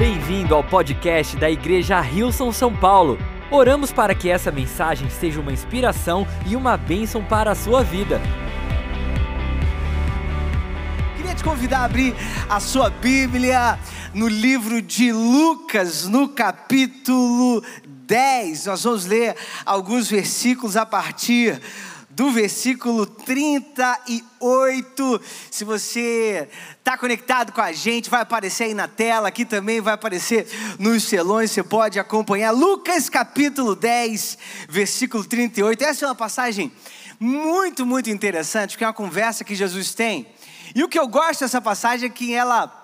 Bem-vindo ao podcast da Igreja Rilson São Paulo. Oramos para que essa mensagem seja uma inspiração e uma bênção para a sua vida. Queria te convidar a abrir a sua Bíblia no livro de Lucas, no capítulo 10. Nós vamos ler alguns versículos a partir do versículo 38. Se você está conectado com a gente, vai aparecer aí na tela, aqui também vai aparecer nos selões, você pode acompanhar. Lucas capítulo 10, versículo 38. Essa é uma passagem muito, muito interessante, porque é uma conversa que Jesus tem. E o que eu gosto dessa passagem é que ela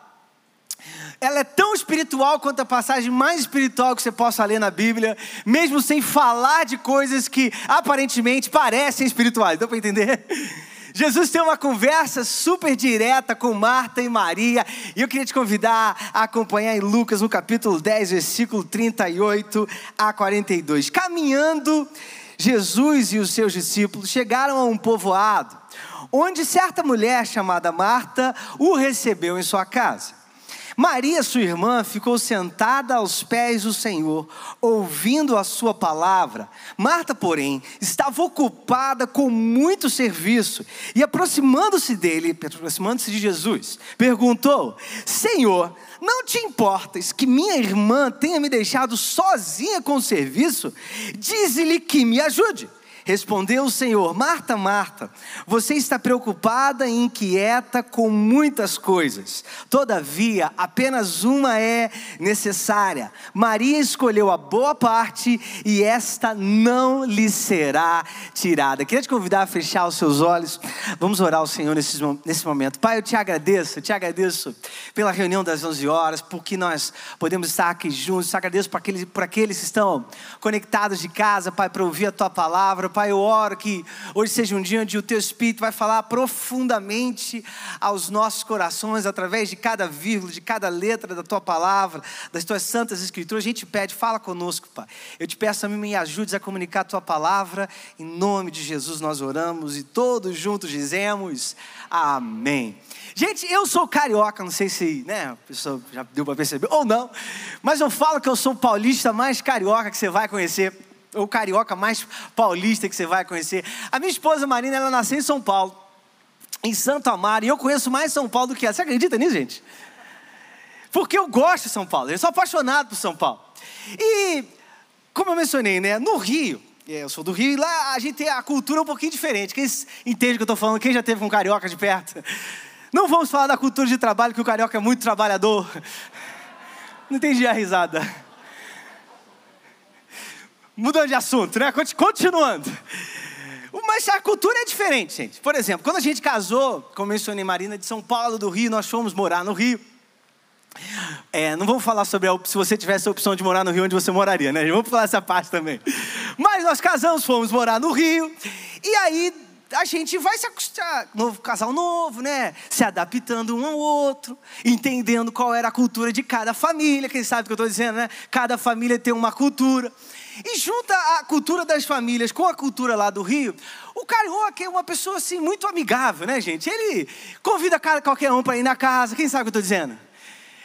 ela é tão espiritual quanto a passagem mais espiritual que você possa ler na Bíblia, mesmo sem falar de coisas que aparentemente parecem espirituais. Deu para entender? Jesus tem uma conversa super direta com Marta e Maria, e eu queria te convidar a acompanhar em Lucas, no capítulo 10, versículo 38 a 42. Caminhando, Jesus e os seus discípulos chegaram a um povoado, onde certa mulher chamada Marta o recebeu em sua casa. Maria, sua irmã, ficou sentada aos pés do Senhor, ouvindo a sua palavra. Marta, porém, estava ocupada com muito serviço e, aproximando-se dele, aproximando-se de Jesus, perguntou: Senhor, não te importas que minha irmã tenha me deixado sozinha com o serviço? Dize-lhe que me ajude. Respondeu o Senhor: Marta, Marta, você está preocupada e inquieta com muitas coisas. Todavia, apenas uma é necessária. Maria escolheu a boa parte e esta não lhe será tirada. Queria te convidar a fechar os seus olhos. Vamos orar ao Senhor nesse, nesse momento. Pai, eu te agradeço, eu te agradeço pela reunião das 11 horas, porque nós podemos estar aqui juntos. Te agradeço por aqueles, por aqueles que estão conectados de casa, Pai, para ouvir a tua palavra Pai, eu oro que hoje seja um dia onde o Teu Espírito vai falar profundamente aos nossos corações, através de cada vírgula, de cada letra da Tua palavra, das Tuas santas Escrituras. A gente pede, fala conosco, Pai. Eu te peço a mim, me ajudes a comunicar a Tua palavra. Em nome de Jesus nós oramos e todos juntos dizemos Amém. Gente, eu sou carioca, não sei se, né, a pessoa já deu para perceber ou não, mas eu falo que eu sou paulista mais carioca que você vai conhecer o carioca mais paulista que você vai conhecer. A minha esposa Marina, ela nasceu em São Paulo, em Santo Amaro, e eu conheço mais São Paulo do que ela. Você acredita nisso, gente? Porque eu gosto de São Paulo, eu sou apaixonado por São Paulo. E, como eu mencionei, né, no Rio, é, eu sou do Rio, e lá a gente tem a cultura um pouquinho diferente. Quem entende o que eu estou falando? Quem já teve um carioca de perto? Não vamos falar da cultura de trabalho, que o carioca é muito trabalhador. Não entendi a risada. Mudando de assunto, né? Continuando. Mas a cultura é diferente, gente. Por exemplo, quando a gente casou, como mencionei Marina, de São Paulo, do Rio, nós fomos morar no Rio. É, não vamos falar sobre a, se você tivesse a opção de morar no Rio, onde você moraria, né? Vamos falar essa parte também. Mas nós casamos, fomos morar no Rio. E aí a gente vai se acostumar, novo casal novo, né? Se adaptando um ao outro, entendendo qual era a cultura de cada família. Quem sabe o que eu estou dizendo, né? Cada família tem uma cultura. E junta a cultura das famílias com a cultura lá do Rio, o carioca é uma pessoa assim muito amigável, né, gente? Ele convida qualquer um para ir na casa, quem sabe o que eu estou dizendo?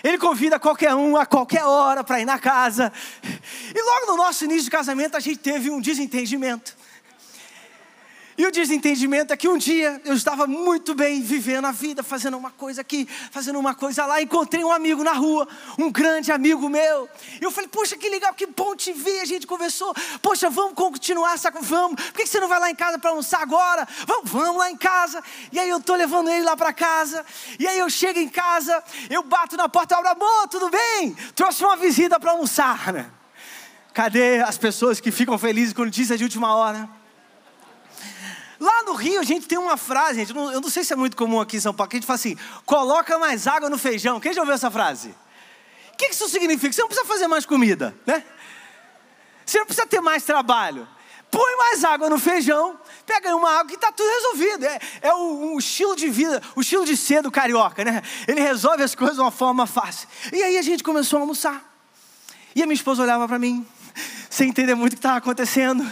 Ele convida qualquer um a qualquer hora para ir na casa. E logo no nosso início de casamento a gente teve um desentendimento. E o desentendimento é que um dia eu estava muito bem vivendo a vida, fazendo uma coisa aqui, fazendo uma coisa lá. Encontrei um amigo na rua, um grande amigo meu. E eu falei, poxa, que legal, que bom te ver. A gente conversou, poxa, vamos continuar essa. Vamos, por que você não vai lá em casa para almoçar agora? Vamos, vamos lá em casa. E aí eu estou levando ele lá para casa. E aí eu chego em casa, eu bato na porta, abro, amor, tudo bem? Trouxe uma visita para almoçar. Né? Cadê as pessoas que ficam felizes com notícias de última hora? Lá no Rio a gente tem uma frase, gente, eu não, sei se é muito comum aqui em São Paulo, que a gente fala assim: coloca mais água no feijão. Quem já ouviu essa frase? O que isso significa? Você não precisa fazer mais comida, né? Você não precisa ter mais trabalho. Põe mais água no feijão, pega uma água que está tudo resolvido. É, é o, o, estilo de vida, o estilo de ser do carioca, né? Ele resolve as coisas de uma forma fácil. E aí a gente começou a almoçar. E a minha esposa olhava para mim, sem entender muito o que estava acontecendo.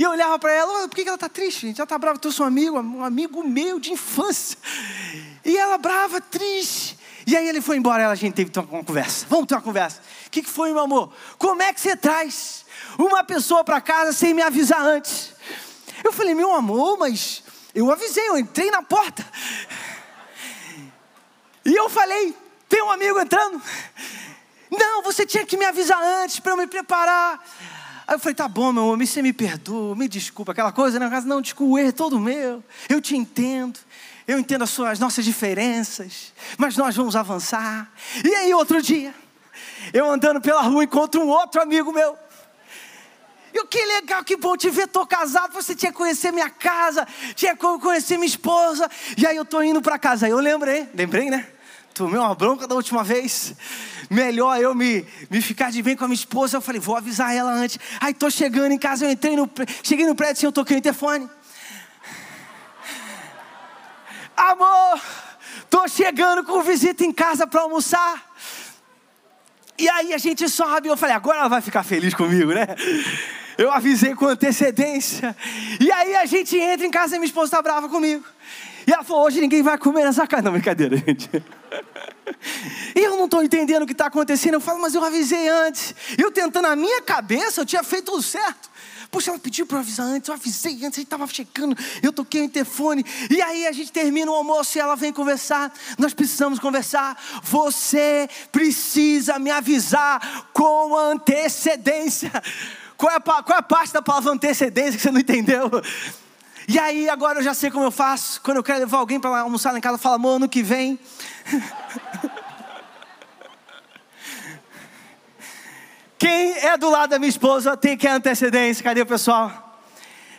E eu olhava para ela, por que ela está triste, gente? Ela está brava, eu sou um amigo, um amigo meu de infância. E ela brava, triste. E aí ele foi embora, a gente teve uma conversa. Vamos ter uma conversa. O que, que foi, meu amor? Como é que você traz uma pessoa para casa sem me avisar antes? Eu falei, meu amor, mas eu avisei, eu entrei na porta. E eu falei, tem um amigo entrando. Não, você tinha que me avisar antes para eu me preparar. Aí eu falei, tá bom, meu amor, você me perdoa, me desculpa, aquela coisa, né? Não, desculpa, o erro é todo meu. Eu te entendo. Eu entendo as, suas, as nossas diferenças, mas nós vamos avançar. E aí, outro dia, eu andando pela rua, encontro um outro amigo meu. E que legal, que bom te ver, estou casado, você tinha que conhecer minha casa, tinha que conhecer minha esposa. E aí eu estou indo para casa. Aí eu lembrei, lembrei, né? Tomei uma bronca da última vez. Melhor eu me, me ficar de bem com a minha esposa. Eu falei, vou avisar ela antes. Aí estou chegando em casa, eu entrei no. Cheguei no prédio assim, eu toquei o interfone. Amor, tô chegando com visita em casa para almoçar. E aí a gente sobe, eu falei, agora ela vai ficar feliz comigo, né? Eu avisei com antecedência. E aí a gente entra em casa e minha esposa está brava comigo. E ela falou: hoje ninguém vai comer nessa casa. Não, brincadeira, gente. Eu não estou entendendo o que está acontecendo. Eu falo, mas eu avisei antes. Eu tentando na minha cabeça, eu tinha feito tudo certo. Puxa, ela pediu para avisar antes, eu avisei antes, a gente estava checando, eu toquei o interfone, e aí a gente termina o almoço e ela vem conversar. Nós precisamos conversar. Você precisa me avisar com antecedência. Qual é, a, qual é a parte da palavra antecedência que você não entendeu? E aí, agora eu já sei como eu faço. Quando eu quero levar alguém para almoçar em casa, fala, amor, ano que vem. Quem é do lado da minha esposa tem que ter antecedência. Cadê o pessoal?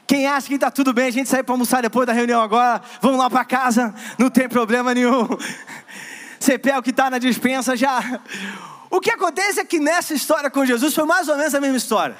Quem acha que está tudo bem, a gente sai para almoçar depois da reunião agora, vamos lá para casa, não tem problema nenhum. Você pega o que está na dispensa já. O que acontece é que nessa história com Jesus foi mais ou menos a mesma história.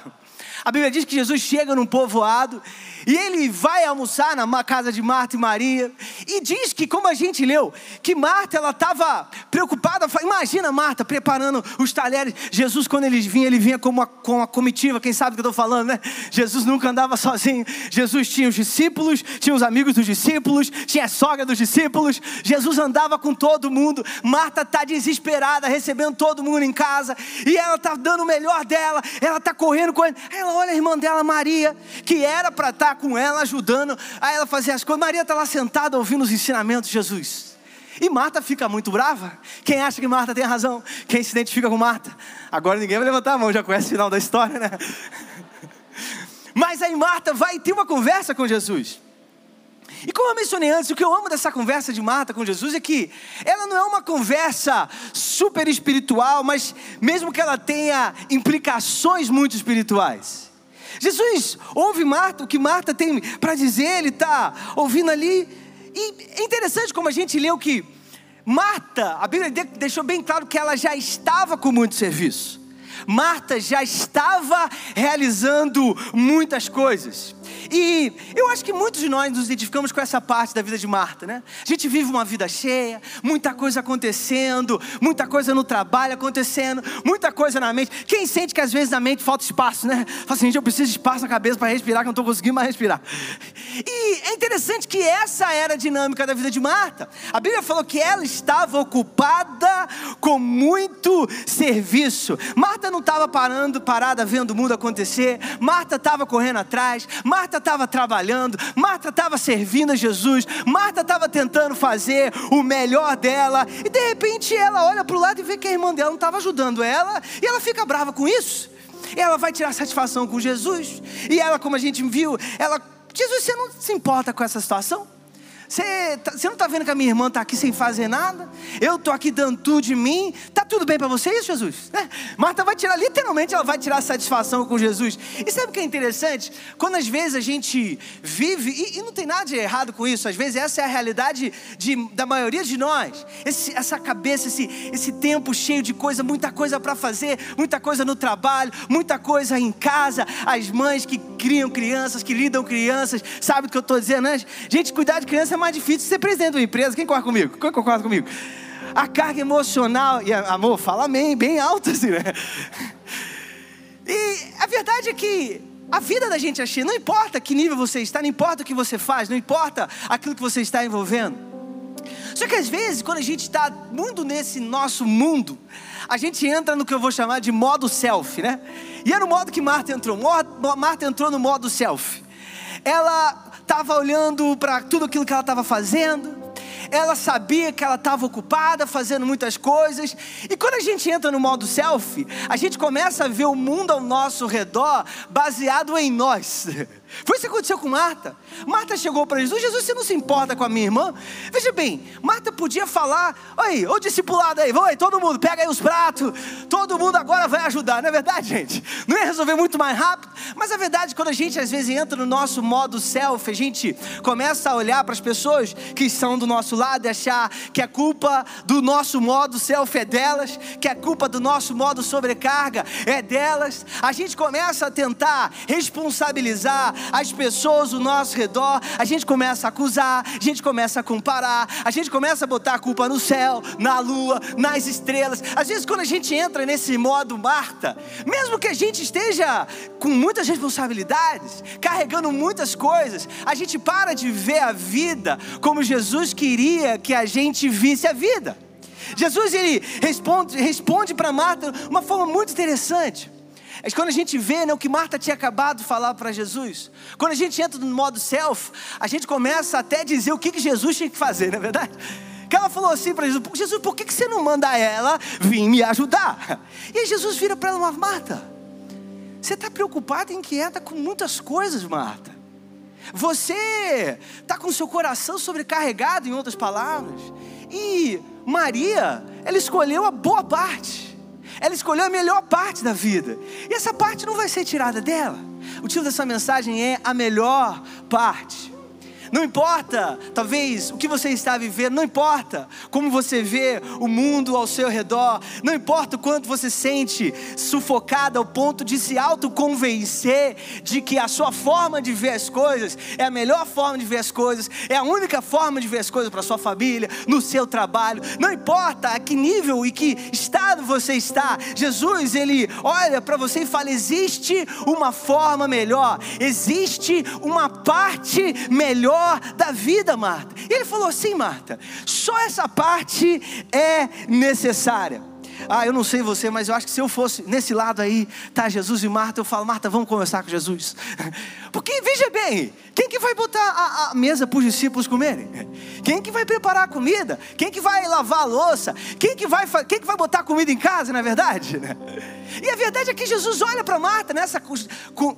A Bíblia diz que Jesus chega num povoado e ele vai almoçar na casa de Marta e Maria. E diz que, como a gente leu, que Marta ela estava preocupada. Imagina Marta preparando os talheres. Jesus, quando ele vinha, ele vinha com uma, com uma comitiva. Quem sabe o que eu estou falando, né? Jesus nunca andava sozinho. Jesus tinha os discípulos, tinha os amigos dos discípulos, tinha a sogra dos discípulos. Jesus andava com todo mundo. Marta está desesperada, recebendo todo mundo em casa. E ela está dando o melhor dela. Ela está correndo com ele. Ela olha a irmã dela, Maria, que era para estar com ela, ajudando a ela fazer as coisas. Maria está lá sentada ouvindo os ensinamentos de Jesus. E Marta fica muito brava. Quem acha que Marta tem razão? Quem se identifica com Marta? Agora ninguém vai levantar a mão, já conhece o final da história, né? Mas aí Marta vai ter uma conversa com Jesus. E como eu mencionei antes, o que eu amo dessa conversa de Marta com Jesus é que ela não é uma conversa super espiritual, mas mesmo que ela tenha implicações muito espirituais. Jesus ouve Marta, o que Marta tem para dizer, ele está ouvindo ali. E é interessante como a gente leu que Marta, a Bíblia deixou bem claro que ela já estava com muito serviço. Marta já estava realizando muitas coisas. E eu acho que muitos de nós nos identificamos com essa parte da vida de Marta, né? A gente vive uma vida cheia, muita coisa acontecendo, muita coisa no trabalho acontecendo, muita coisa na mente. Quem sente que às vezes na mente falta espaço, né? Fala assim, gente, eu preciso de espaço na cabeça para respirar, que eu não estou conseguindo mais respirar. E é interessante que essa era a dinâmica da vida de Marta. A Bíblia falou que ela estava ocupada com muito serviço. Marta não estava parando, parada vendo o mundo acontecer. Marta estava correndo atrás. Marta estava trabalhando, Marta estava servindo a Jesus, Marta estava tentando fazer o melhor dela, e de repente ela olha para o lado e vê que a irmã dela não estava ajudando ela, e ela fica brava com isso. Ela vai tirar satisfação com Jesus, e ela, como a gente viu, ela, Jesus, você não se importa com essa situação? Você, tá, você não está vendo que a minha irmã está aqui sem fazer nada? Eu estou aqui dando tudo de mim. Está tudo bem para você isso, Jesus? É. Marta vai tirar, literalmente, ela vai tirar satisfação com Jesus. E sabe o que é interessante? Quando às vezes a gente vive, e, e não tem nada de errado com isso, às vezes essa é a realidade de, da maioria de nós. Esse, essa cabeça, esse, esse tempo cheio de coisa, muita coisa para fazer, muita coisa no trabalho, muita coisa em casa. As mães que criam crianças, que lidam crianças, sabe o que eu estou dizendo, né? Gente, cuidar de criança é mais difícil ser presidente de uma empresa. Quem concorda comigo? Quem concorda comigo? A carga emocional, e amor, fala amém, bem alto assim, né? E a verdade é que a vida da gente é cheia, não importa que nível você está, não importa o que você faz, não importa aquilo que você está envolvendo. Só que às vezes, quando a gente está muito nesse nosso mundo, a gente entra no que eu vou chamar de modo selfie, né? E era o modo que Marta entrou. Marta entrou no modo selfie. Ela estava olhando para tudo aquilo que ela estava fazendo, ela sabia que ela estava ocupada, fazendo muitas coisas. E quando a gente entra no modo selfie, a gente começa a ver o mundo ao nosso redor baseado em nós. Foi isso que aconteceu com Marta. Marta chegou para Jesus: Jesus, você não se importa com a minha irmã? Veja bem, Marta podia falar: Oi, ô discipulado aí, vai, todo mundo, pega aí os pratos, todo mundo agora vai ajudar, não é verdade, gente? Não ia resolver muito mais rápido, mas a verdade, quando a gente às vezes entra no nosso modo self, a gente começa a olhar para as pessoas que estão do nosso lado e achar que a culpa do nosso modo self é delas, que a culpa do nosso modo sobrecarga é delas. A gente começa a tentar responsabilizar as pessoas ao nosso redor, a gente começa a acusar, a gente começa a comparar, a gente começa a botar a culpa no céu, na lua, nas estrelas. Às vezes, quando a gente entra nesse modo Marta, mesmo que a gente esteja com muitas responsabilidades, carregando muitas coisas, a gente para de ver a vida como Jesus queria que a gente visse a vida. Jesus ele responde, responde para Marta de uma forma muito interessante. É quando a gente vê né, o que Marta tinha acabado de falar para Jesus, quando a gente entra no modo self, a gente começa até a dizer o que, que Jesus tinha que fazer, não é verdade? Que ela falou assim para Jesus: Jesus, por que, que você não manda ela vir me ajudar? E aí Jesus vira para ela: Marta, você está preocupada e inquieta com muitas coisas, Marta. Você está com seu coração sobrecarregado, em outras palavras. E Maria, ela escolheu a boa parte. Ela escolheu a melhor parte da vida. E essa parte não vai ser tirada dela. O título dessa mensagem é A Melhor Parte. Não importa, talvez, o que você está vivendo, não importa como você vê o mundo ao seu redor, não importa o quanto você sente sufocado ao ponto de se autoconvencer de que a sua forma de ver as coisas é a melhor forma de ver as coisas, é a única forma de ver as coisas para sua família, no seu trabalho, não importa a que nível e que estado você está, Jesus, ele olha para você e fala: existe uma forma melhor, existe uma parte melhor melhor da vida, Marta. E ele falou assim, Marta, só essa parte é necessária. Ah, eu não sei você, mas eu acho que se eu fosse nesse lado aí, tá Jesus e Marta, eu falo, Marta, vamos conversar com Jesus. Porque veja bem, quem que vai botar a, a mesa para os discípulos comerem? Quem que vai preparar a comida? Quem que vai lavar a louça? Quem que vai, quem que vai botar comida em casa, não é verdade? E a verdade é que Jesus olha para Marta nessa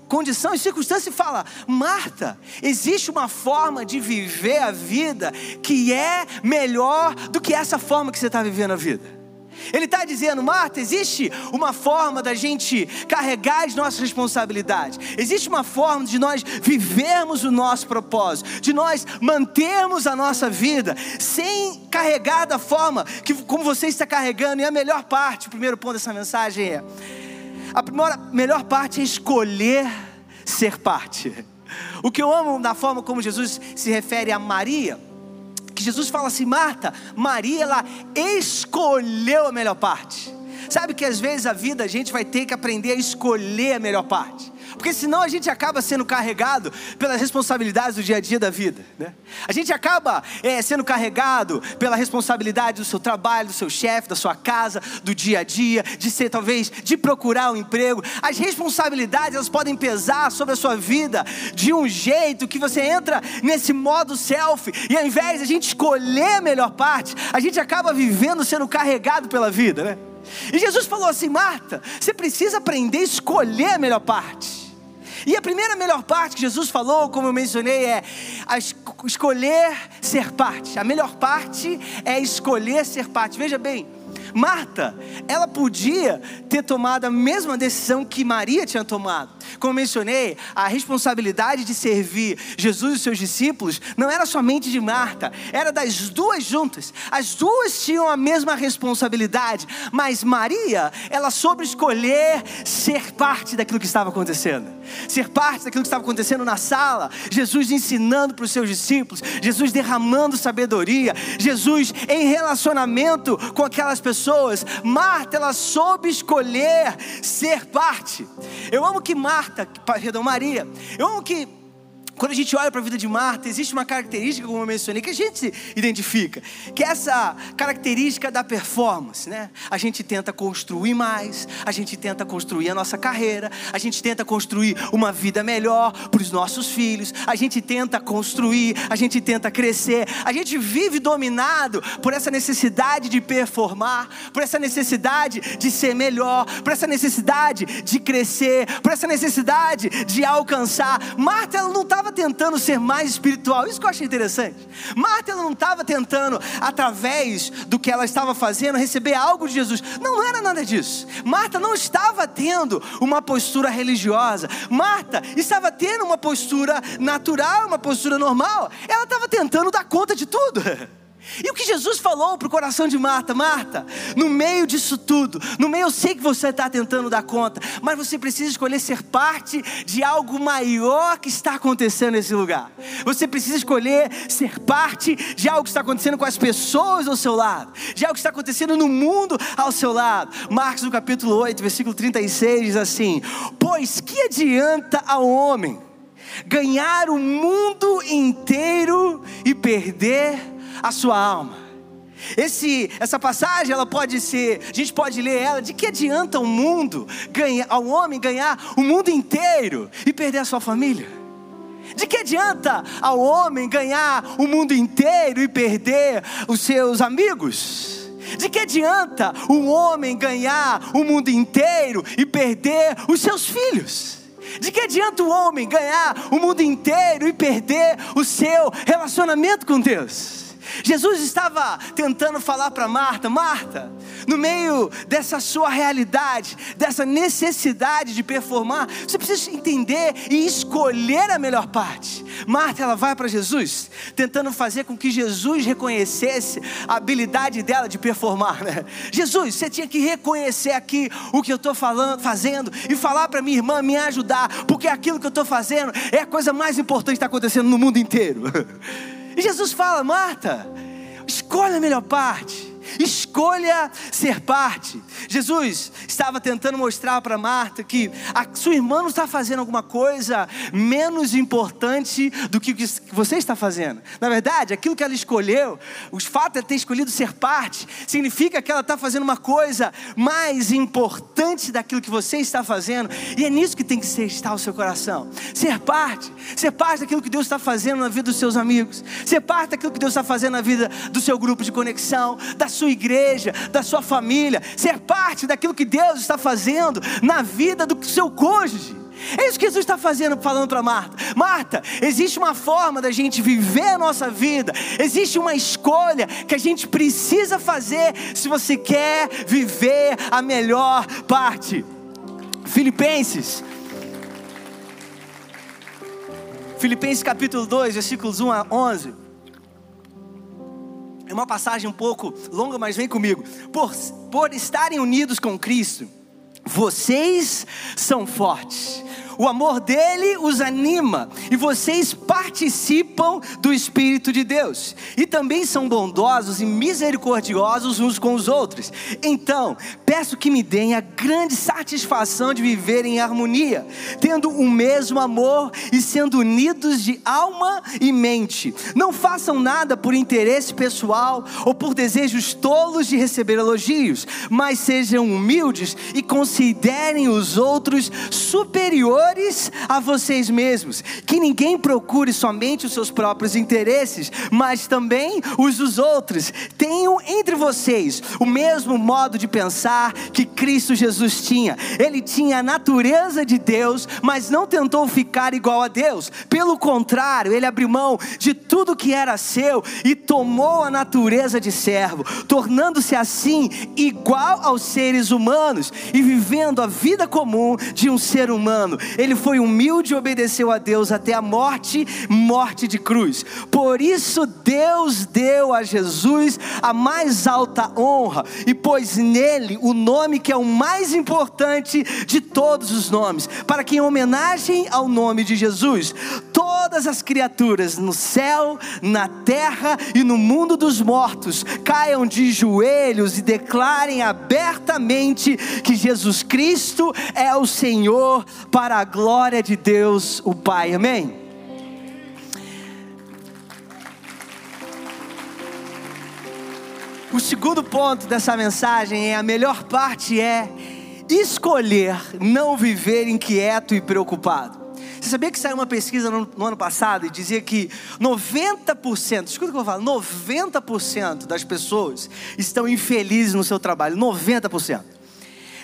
condição e circunstância e fala: Marta, existe uma forma de viver a vida que é melhor do que essa forma que você está vivendo a vida. Ele está dizendo, Marta, existe uma forma da gente carregar as nossas responsabilidades, existe uma forma de nós vivermos o nosso propósito, de nós mantermos a nossa vida sem carregar da forma que, como você está carregando. E a melhor parte, o primeiro ponto dessa mensagem é: a primeira, melhor parte é escolher ser parte. O que eu amo na forma como Jesus se refere a Maria que Jesus fala assim: Marta, Maria, ela escolheu a melhor parte. Sabe que às vezes a vida a gente vai ter que aprender a escolher a melhor parte. Porque senão a gente acaba sendo carregado pelas responsabilidades do dia a dia da vida. Né? A gente acaba é, sendo carregado pela responsabilidade do seu trabalho, do seu chefe, da sua casa, do dia a dia, de ser talvez, de procurar um emprego. As responsabilidades elas podem pesar sobre a sua vida de um jeito que você entra nesse modo self e ao invés de a gente escolher a melhor parte, a gente acaba vivendo sendo carregado pela vida, né? E Jesus falou assim: Marta, você precisa aprender a escolher a melhor parte. E a primeira melhor parte que Jesus falou, como eu mencionei, é escolher ser parte. A melhor parte é escolher ser parte. Veja bem, Marta, ela podia ter tomado a mesma decisão que Maria tinha tomado. Como mencionei, a responsabilidade de servir Jesus e seus discípulos não era somente de Marta, era das duas juntas. As duas tinham a mesma responsabilidade, mas Maria, ela soube escolher ser parte daquilo que estava acontecendo. Ser parte daquilo que estava acontecendo na sala, Jesus ensinando para os seus discípulos, Jesus derramando sabedoria, Jesus em relacionamento com aquelas pessoas. Marta, ela soube escolher ser parte. Eu amo que Marta Marta, perdão, Maria. Eu amo que quando a gente olha para a vida de Marta, existe uma característica, como eu mencionei, que a gente identifica, que é essa característica da performance, né? A gente tenta construir mais, a gente tenta construir a nossa carreira, a gente tenta construir uma vida melhor para os nossos filhos, a gente tenta construir, a gente tenta crescer, a gente vive dominado por essa necessidade de performar, por essa necessidade de ser melhor, por essa necessidade de crescer, por essa necessidade de alcançar. Marta, ela não estava estava tentando ser mais espiritual. Isso que eu achei interessante. Marta não estava tentando, através do que ela estava fazendo, receber algo de Jesus. Não, não era nada disso. Marta não estava tendo uma postura religiosa. Marta estava tendo uma postura natural, uma postura normal. Ela estava tentando dar conta de tudo. E o que Jesus falou para o coração de Marta: Marta, no meio disso tudo, no meio eu sei que você está tentando dar conta, mas você precisa escolher ser parte de algo maior que está acontecendo nesse lugar. Você precisa escolher ser parte de algo que está acontecendo com as pessoas ao seu lado, de algo que está acontecendo no mundo ao seu lado. Marcos, no capítulo 8, versículo 36, diz assim: Pois que adianta ao homem ganhar o mundo inteiro e perder a sua alma. Esse, essa passagem, ela pode ser, a gente pode ler ela, de que adianta o mundo ganhar, ao homem ganhar o mundo inteiro e perder a sua família? De que adianta ao homem ganhar o mundo inteiro e perder os seus amigos? De que adianta o homem ganhar o mundo inteiro e perder os seus filhos? De que adianta o homem ganhar o mundo inteiro e perder o seu relacionamento com Deus? Jesus estava tentando falar para Marta: Marta, no meio dessa sua realidade, dessa necessidade de performar, você precisa entender e escolher a melhor parte. Marta, ela vai para Jesus, tentando fazer com que Jesus reconhecesse a habilidade dela de performar. Né? Jesus, você tinha que reconhecer aqui o que eu estou fazendo e falar para minha irmã me ajudar, porque aquilo que eu estou fazendo é a coisa mais importante que está acontecendo no mundo inteiro. E Jesus fala: Marta, escolhe a melhor parte. Escolha ser parte. Jesus estava tentando mostrar para Marta que a sua irmã não está fazendo alguma coisa menos importante do que o que você está fazendo. Na verdade, aquilo que ela escolheu, o fato de ter escolhido ser parte, significa que ela está fazendo uma coisa mais importante daquilo que você está fazendo. E é nisso que tem que estar o seu coração. Ser parte, ser parte daquilo que Deus está fazendo na vida dos seus amigos, ser parte daquilo que Deus está fazendo na vida do seu grupo de conexão, da sua igreja, da sua família, ser parte daquilo que Deus está fazendo na vida do seu cônjuge. É isso que Jesus está fazendo, falando para Marta. Marta, existe uma forma da gente viver a nossa vida, existe uma escolha que a gente precisa fazer se você quer viver a melhor parte. Filipenses. Filipenses capítulo 2, versículos 1 a 11. É uma passagem um pouco longa, mas vem comigo. Por, por estarem unidos com Cristo, vocês são fortes o amor dele os anima e vocês participam do Espírito de Deus e também são bondosos e misericordiosos uns com os outros. Então, peço que me deem a grande satisfação de viver em harmonia, tendo o mesmo amor e sendo unidos de alma e mente. Não façam nada por interesse pessoal ou por desejos tolos de receber elogios, mas sejam humildes e considerem os outros superiores a vocês mesmos, que ninguém procure somente os seus próprios interesses, mas também os dos outros. Tenham entre vocês o mesmo modo de pensar que Cristo Jesus tinha. Ele tinha a natureza de Deus, mas não tentou ficar igual a Deus. Pelo contrário, ele abriu mão de tudo que era seu e tomou a natureza de servo, tornando-se assim igual aos seres humanos e vivendo a vida comum de um ser humano. Ele foi humilde e obedeceu a Deus até a morte morte de cruz. Por isso, Deus deu a Jesus a mais alta honra e pôs nele o nome que é o mais importante de todos os nomes, para que, em homenagem ao nome de Jesus, todas as criaturas no céu, na terra e no mundo dos mortos caiam de joelhos e declarem abertamente que Jesus Cristo é o Senhor para a a glória de Deus, o Pai. Amém? O segundo ponto dessa mensagem é a melhor parte é escolher não viver inquieto e preocupado. Você sabia que saiu uma pesquisa no, no ano passado e dizia que 90%, escuta o que eu falo, 90% das pessoas estão infelizes no seu trabalho, 90%.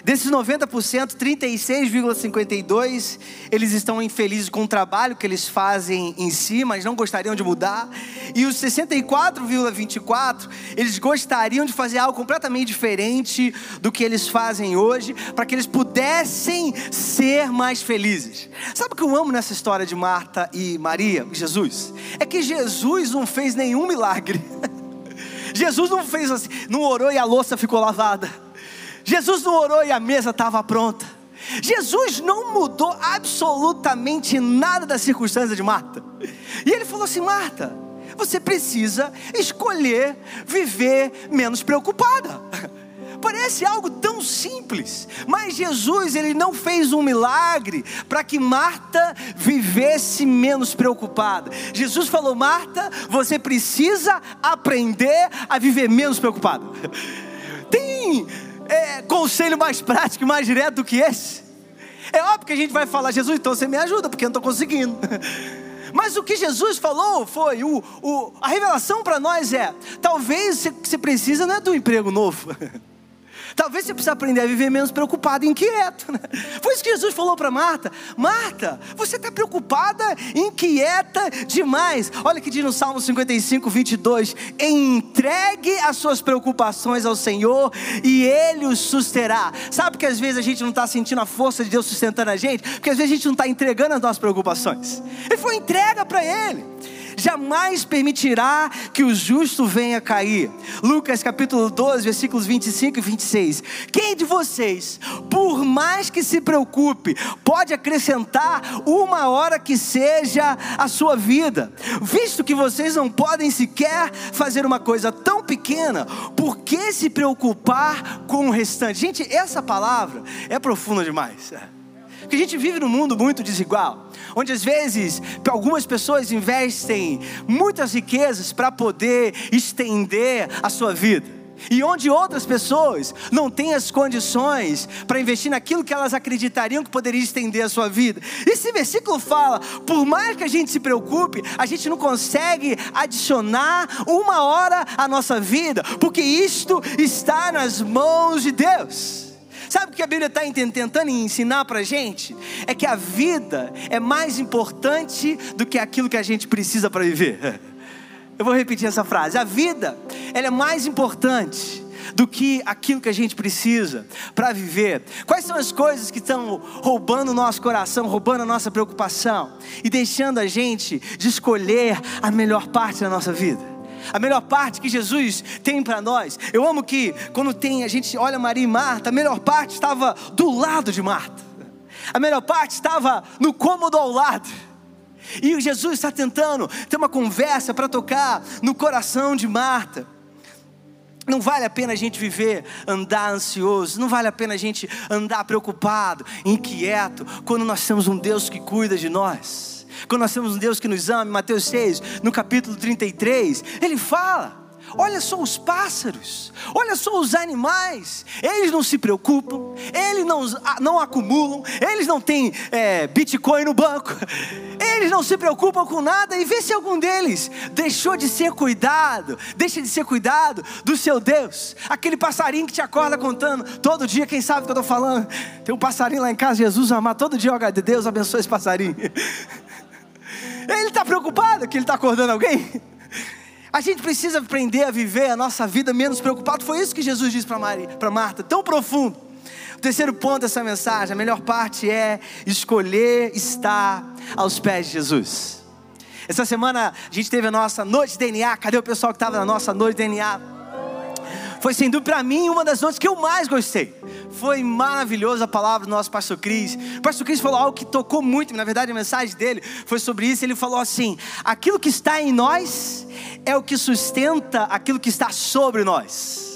Desses 90%, 36,52% eles estão infelizes com o trabalho que eles fazem em si, mas não gostariam de mudar. E os 64,24% eles gostariam de fazer algo completamente diferente do que eles fazem hoje, para que eles pudessem ser mais felizes. Sabe o que eu amo nessa história de Marta e Maria, Jesus? É que Jesus não fez nenhum milagre. Jesus não fez assim, não orou e a louça ficou lavada. Jesus não orou e a mesa estava pronta. Jesus não mudou absolutamente nada da circunstância de Marta. E ele falou assim: Marta, você precisa escolher viver menos preocupada. Parece algo tão simples, mas Jesus ele não fez um milagre para que Marta vivesse menos preocupada. Jesus falou: Marta, você precisa aprender a viver menos preocupada. Tem é, conselho mais prático, mais direto do que esse? É óbvio que a gente vai falar, Jesus, então você me ajuda, porque eu não estou conseguindo. Mas o que Jesus falou foi: o, o a revelação para nós é: talvez você precisa não é do emprego novo. Talvez você precise aprender a viver menos preocupado e inquieto. Né? Foi isso que Jesus falou para Marta: Marta, você está preocupada, inquieta demais. Olha que diz no Salmo 55, 22: Entregue as suas preocupações ao Senhor e Ele os susterá. Sabe que às vezes a gente não está sentindo a força de Deus sustentando a gente? Porque às vezes a gente não está entregando as nossas preocupações. Ele foi entrega para Ele jamais permitirá que o justo venha cair. Lucas capítulo 12, versículos 25 e 26. Quem de vocês, por mais que se preocupe, pode acrescentar uma hora que seja a sua vida? Visto que vocês não podem sequer fazer uma coisa tão pequena, por que se preocupar com o restante? Gente, essa palavra é profunda demais. Porque a gente vive num mundo muito desigual, onde às vezes algumas pessoas investem muitas riquezas para poder estender a sua vida. E onde outras pessoas não têm as condições para investir naquilo que elas acreditariam que poderia estender a sua vida. Esse versículo fala: por mais que a gente se preocupe, a gente não consegue adicionar uma hora à nossa vida, porque isto está nas mãos de Deus. Sabe o que a Bíblia está tentando ensinar para a gente? É que a vida é mais importante do que aquilo que a gente precisa para viver. Eu vou repetir essa frase. A vida, ela é mais importante do que aquilo que a gente precisa para viver. Quais são as coisas que estão roubando o nosso coração, roubando a nossa preocupação e deixando a gente de escolher a melhor parte da nossa vida? A melhor parte que Jesus tem para nós. Eu amo que quando tem a gente olha Maria e Marta, a melhor parte estava do lado de Marta. A melhor parte estava no cômodo ao lado. E Jesus está tentando ter uma conversa para tocar no coração de Marta. Não vale a pena a gente viver, andar ansioso, não vale a pena a gente andar preocupado, inquieto, quando nós temos um Deus que cuida de nós. Quando nós temos um Deus que nos ama, em Mateus 6, no capítulo 33, ele fala: Olha só os pássaros, olha só os animais, eles não se preocupam, eles não, não acumulam, eles não têm é, Bitcoin no banco, eles não se preocupam com nada e vê se algum deles deixou de ser cuidado, deixa de ser cuidado do seu Deus, aquele passarinho que te acorda contando todo dia, quem sabe o que eu estou falando? Tem um passarinho lá em casa, Jesus amar, todo dia, ó, Deus abençoe esse passarinho. Ele está preocupado que ele está acordando alguém? A gente precisa aprender a viver a nossa vida menos preocupado. Foi isso que Jesus disse para Marta, tão profundo. O terceiro ponto dessa mensagem, a melhor parte é escolher estar aos pés de Jesus. Essa semana a gente teve a nossa noite de DNA. Cadê o pessoal que estava na nossa noite de DNA? Foi sem dúvida para mim uma das noites que eu mais gostei. Foi maravilhosa a palavra do nosso pastor Cris. O pastor Cris falou algo que tocou muito, na verdade a mensagem dele foi sobre isso. Ele falou assim: aquilo que está em nós é o que sustenta aquilo que está sobre nós.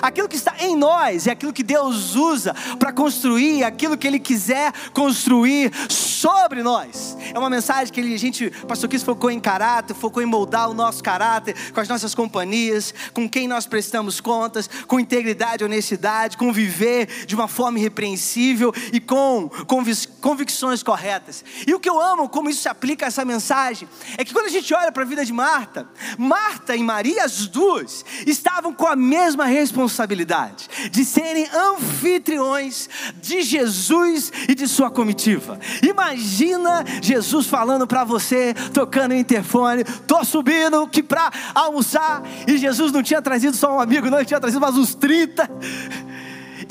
Aquilo que está em nós é aquilo que Deus usa para construir aquilo que Ele quiser construir sobre nós. É uma mensagem que a gente, pastor Cris focou em caráter, focou em moldar o nosso caráter com as nossas companhias, com quem nós prestamos contas, com integridade, honestidade, com viver de uma forma irrepreensível e com convicções corretas. E o que eu amo, como isso se aplica a essa mensagem, é que quando a gente olha para a vida de Marta, Marta e Maria, as duas, estavam com a mesma responsabilidade de serem anfitriões de Jesus e de sua comitiva. Imagina Jesus falando para você, tocando o interfone, tô subindo que para almoçar, e Jesus não tinha trazido só um amigo, não, ele tinha trazido mais uns 30.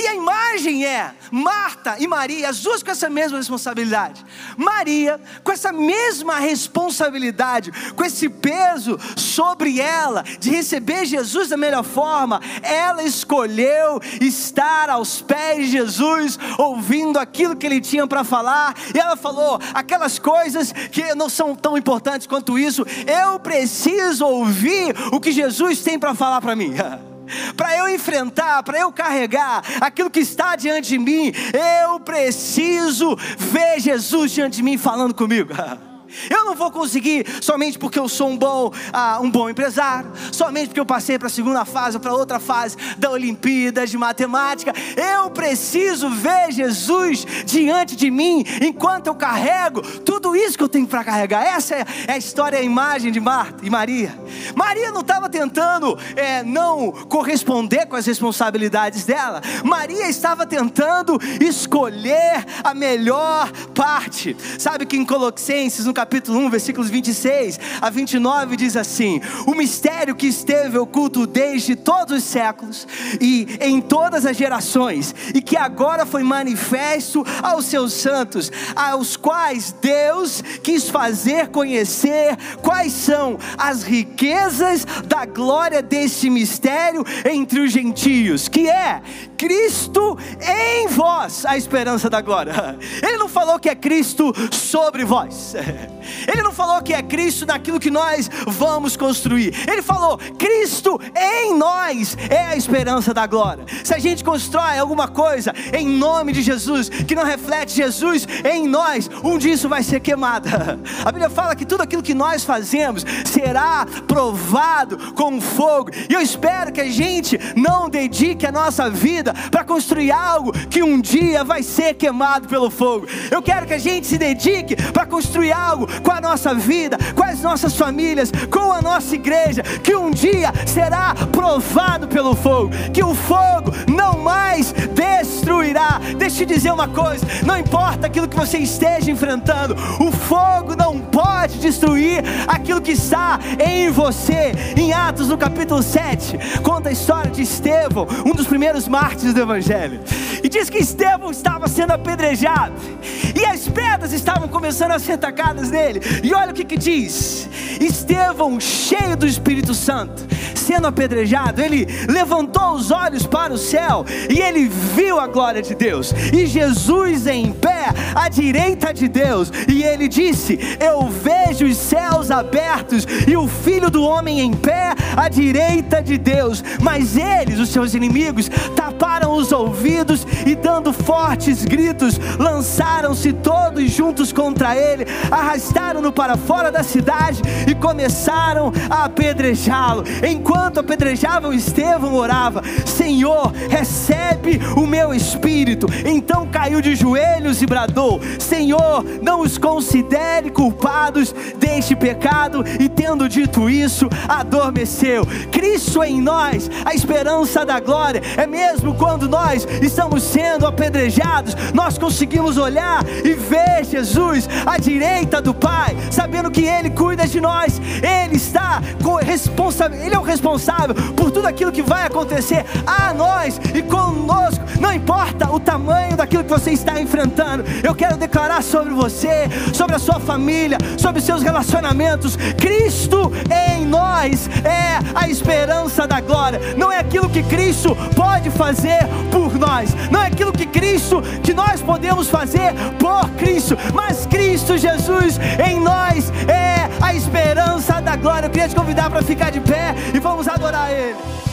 E a imagem é Marta e Maria, as duas com essa mesma responsabilidade. Maria, com essa mesma responsabilidade, com esse peso sobre ela, de receber Jesus da melhor forma, ela escolheu estar aos pés de Jesus, ouvindo aquilo que ele tinha para falar, e ela falou: aquelas coisas que não são tão importantes quanto isso, eu preciso ouvir o que Jesus tem para falar para mim. para eu enfrentar, para eu carregar aquilo que está diante de mim, eu preciso ver Jesus diante de mim falando comigo. Eu não vou conseguir somente porque eu sou um bom, uh, um bom empresário, somente porque eu passei para a segunda fase ou para outra fase da Olimpíada de Matemática. Eu preciso ver Jesus diante de mim enquanto eu carrego tudo isso que eu tenho para carregar. Essa é, é a história, a imagem de Marta e Maria. Maria não estava tentando é, não corresponder com as responsabilidades dela, Maria estava tentando escolher a melhor parte. Sabe que em Colossenses, no capítulo 1, versículos 26 a 29, diz assim: O mistério que esteve oculto desde todos os séculos e em todas as gerações, e que agora foi manifesto aos seus santos, aos quais Deus quis fazer conhecer quais são as riquezas da glória deste mistério entre os gentios, que é Cristo em vós, a esperança da glória. Ele não falou que é Cristo sobre vós. Ele não falou que é Cristo naquilo que nós vamos construir. Ele falou: Cristo em nós é a esperança da glória. Se a gente constrói alguma coisa em nome de Jesus, que não reflete Jesus em nós, um dia isso vai ser queimado. A Bíblia fala que tudo aquilo que nós fazemos será provado com fogo. E eu espero que a gente não dedique a nossa vida para construir algo que um dia vai ser queimado pelo fogo. Eu quero que a gente se dedique para construir algo com a nossa vida, com as nossas famílias, com a nossa igreja, que um dia será provado pelo fogo, que o fogo não mais destruirá. Deixa eu te dizer uma coisa: não importa aquilo que você esteja enfrentando, o fogo não pode destruir aquilo que está em você. Em Atos, no capítulo 7, conta a história de Estevão, um dos primeiros mártires do Evangelho, e diz que Estevão estava sendo apedrejado, e as pedras estavam começando a ser tacadas nele. E olha o que, que diz: Estevão, cheio do Espírito Santo, sendo apedrejado, ele levantou os olhos para o céu e ele viu a glória de Deus, e Jesus em pé à direita de Deus, e ele disse: Eu vejo os céus abertos e o filho do homem em pé à direita de Deus, mas eles, os seus inimigos, taparam os ouvidos e dando fortes gritos, lançaram-se todos juntos contra ele, arrastaram-no para fora da cidade e começaram a apedrejá-lo. Enquanto apedrejavam, Estevão orava: Senhor, recebe o meu espírito. Então caiu de joelhos e bradou: Senhor, não os considere culpados deste pecado. E tendo dito isso, adormeceu. Cristo em nós, a esperança da glória, é mesmo quando nós estamos sendo apedrejados, nós conseguimos olhar e ver Jesus à direita do Pai, sabendo que Ele cuida de nós, Ele está com responsável, Ele é o responsável por tudo aquilo que vai acontecer a nós e conosco, não importa o tamanho daquilo que você está enfrentando, eu quero declarar sobre você, sobre a sua família, sobre seus relacionamentos, Cristo em nós é a esperança da glória, não é aquilo que Cristo pode fazer por nós, não é aquilo que Cristo, que nós podemos fazer por Cristo, mas Cristo Jesus em nós é a esperança da glória. Eu queria te convidar para ficar de pé e vamos adorar Ele.